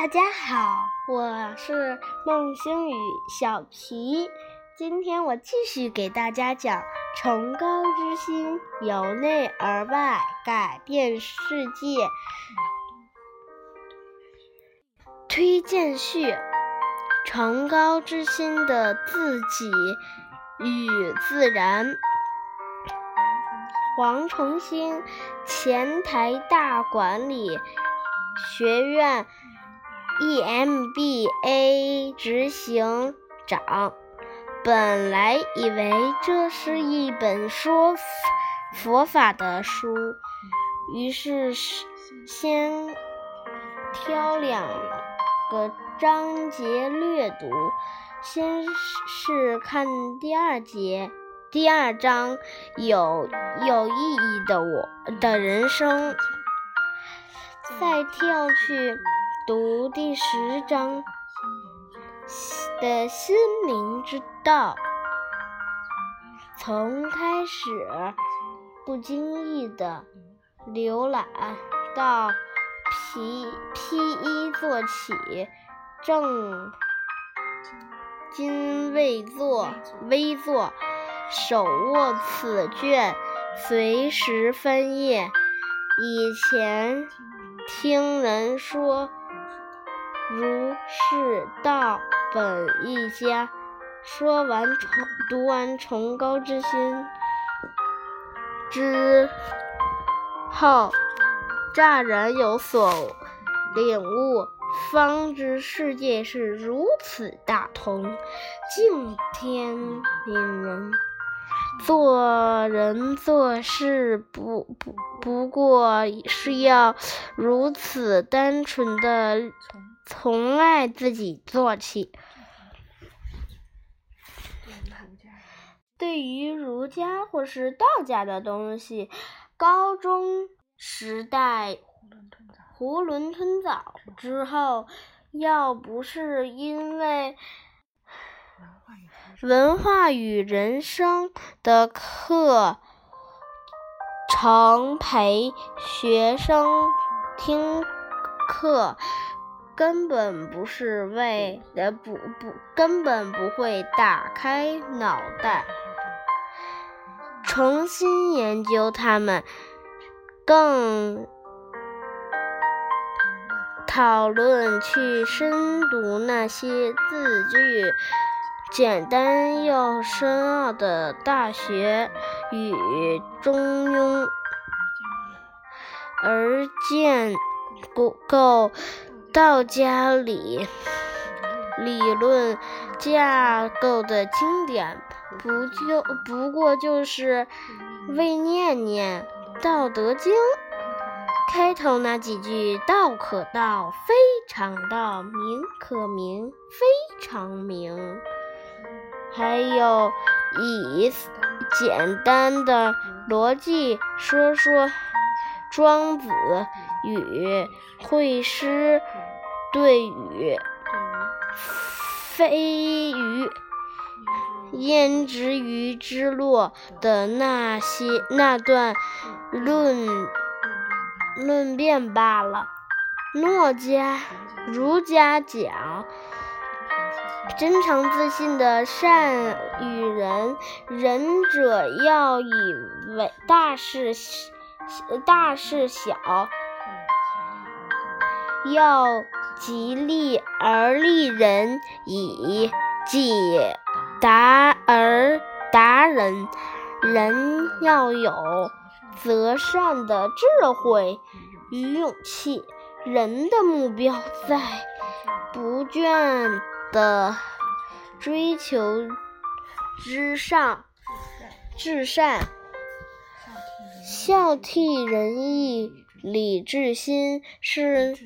大家好，我是孟星宇小皮。今天我继续给大家讲“崇高之心，由内而外改变世界”。推荐序：崇高之心的自己与自然。黄崇兴，前台大管理学院。EMBA 执行长本来以为这是一本说佛法的书，于是先挑两个章节略读。先是看第二节，第二章有有意义的我的人生，再跳去。读第十章的心灵之道，从开始不经意的浏览到披披衣做起，正襟危坐，危坐，手握此卷，随时翻页。以前听人说。如是道本一家。说完崇读完崇高之心之后，乍然有所领悟，方知世界是如此大同，敬天悯人，做人做事不不不过是要如此单纯的。从爱自己做起。对于儒家或是道家的东西，高中时代囫囵吞枣之后，要不是因为文化与人生的课程陪学生听课。根本不是为呃不不根本不会打开脑袋重新研究它们，更讨论去深读那些字句简单又深奥的《大学》与《中庸》，而见不够。道家理理论架构的经典，不就不过就是为念念《道德经》开头那几句“道可道，非常道；名可名，非常名”，还有以简单的逻辑说说庄子与惠施。对语飞鱼焉知鱼之乐的那些那段论论辩罢了。诺家儒家讲，真诚自信的善与人，仁者要以为大事大事小，要。极利而利人，以己达而达人。人要有择善的智慧与勇气。人的目标在不倦的追求之上，至善，孝悌仁义，礼智信是。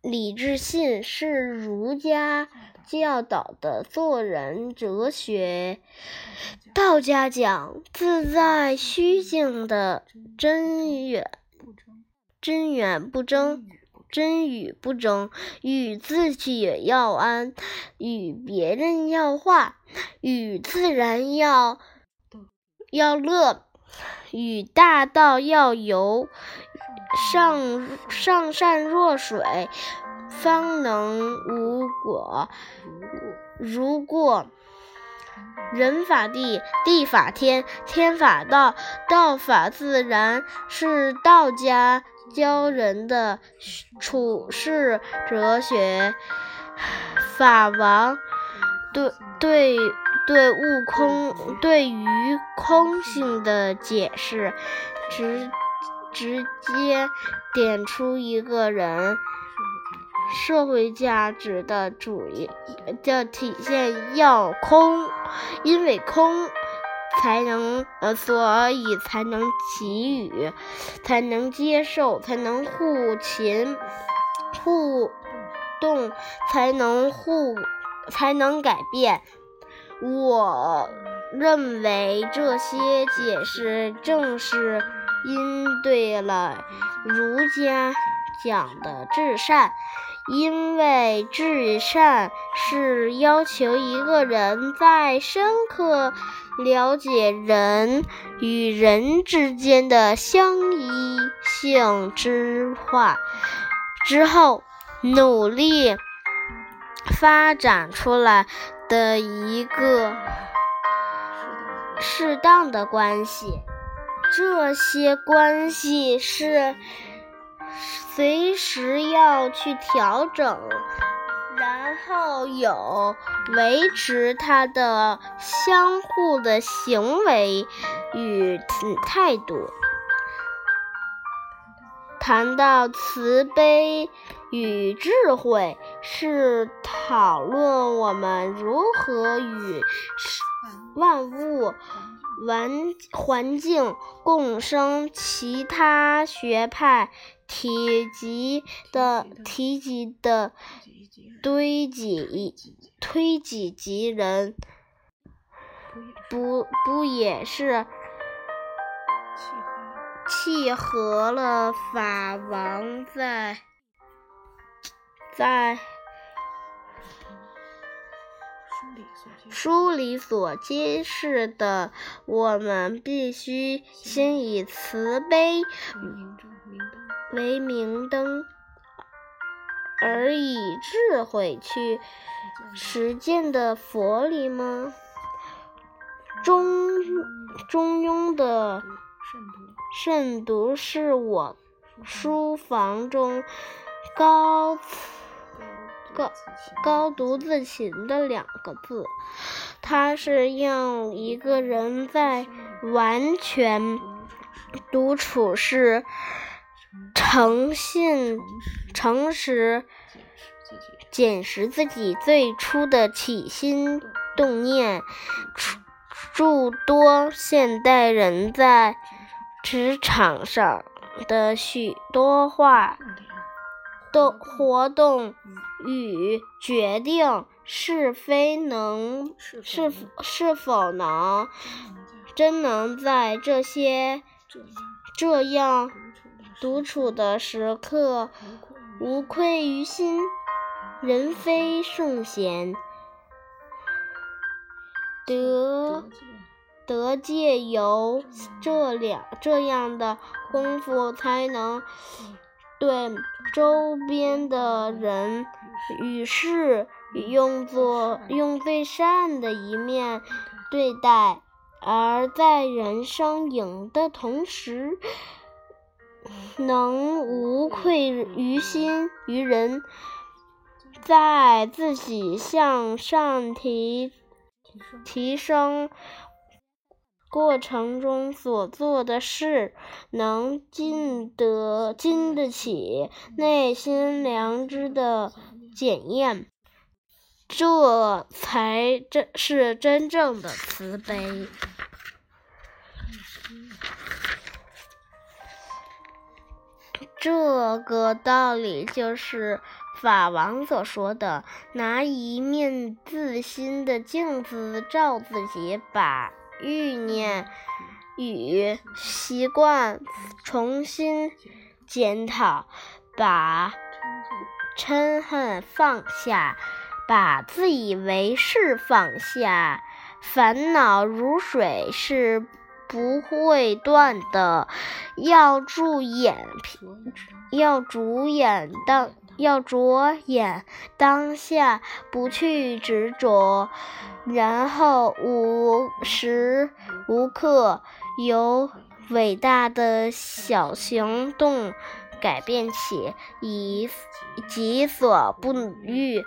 礼智信是儒家教导的做人哲学，道家讲自在虚静的真远真远不争，真与不争，与自己要安，与别人要化，与自然要要乐，与大道要游。上上善若水，方能无果。如过人法地，地法天，天法道，道法自然，是道家教人的处世哲学。法王对对对悟空对于空性的解释，直直接点出一个人。社会价值的主义的体现要空，因为空才能呃，所以才能给予，才能接受，才能互勤互动，才能互才能改变。我认为这些解释正是应对了儒家讲的至善。因为至善是要求一个人在深刻了解人与人之间的相依性之化之后，努力发展出来的一个适当的关系。这些关系是。随时要去调整，然后有维持它的相互的行为与态度。谈到慈悲与智慧，是讨论我们如何与万物。环环境共生，其他学派提及的提及的堆积推己及人，不不也是契合了法王在在。书里所揭示的，我们必须先以慈悲为明灯，而以智慧去实践的佛理吗？中中庸的慎独是我书房中高。高高独自勤的两个字，它是让一个人在完全独处时，诚信、诚实检视自己最初的起心动念。诸多现代人在职场上的许多话。动活动与决定是非能是是否能真能在这些这样独处的时刻无愧于心，人非圣贤，得得借由这两这样的功夫才能。对周边的人与事，用作用最善的一面对待，而在人生赢的同时，能无愧于心于人，在自己向上提提升。过程中所做的事，能经得经得起内心良知的检验，这才真是真正的慈悲。这个道理就是法王所说的：拿一面自心的镜子照自己，把。欲念与习惯重新检讨，把嗔恨放下，把自以为是放下。烦恼如水，是不会断的。要助眼，要主眼当要着眼当下，不去执着，然后无时无刻由伟大的小行动。改变起，以己所不欲，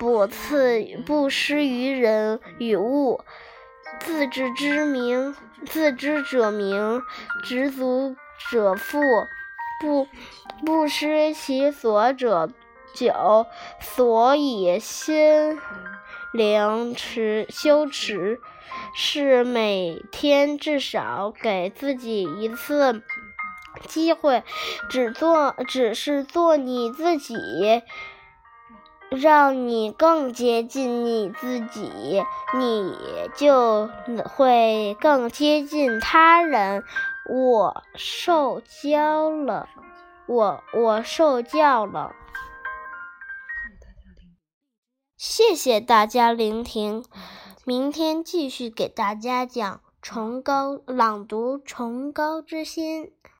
不赐不施于人与物。自知之明，自知者明，知足者富。不不失其所者久，所以心灵持修持是每天至少给自己一次。机会，只做，只是做你自己，让你更接近你自己，你就会更接近他人。我受教了，我我受教了。谢谢大家聆听，明天继续给大家讲《崇高朗读崇高之心》。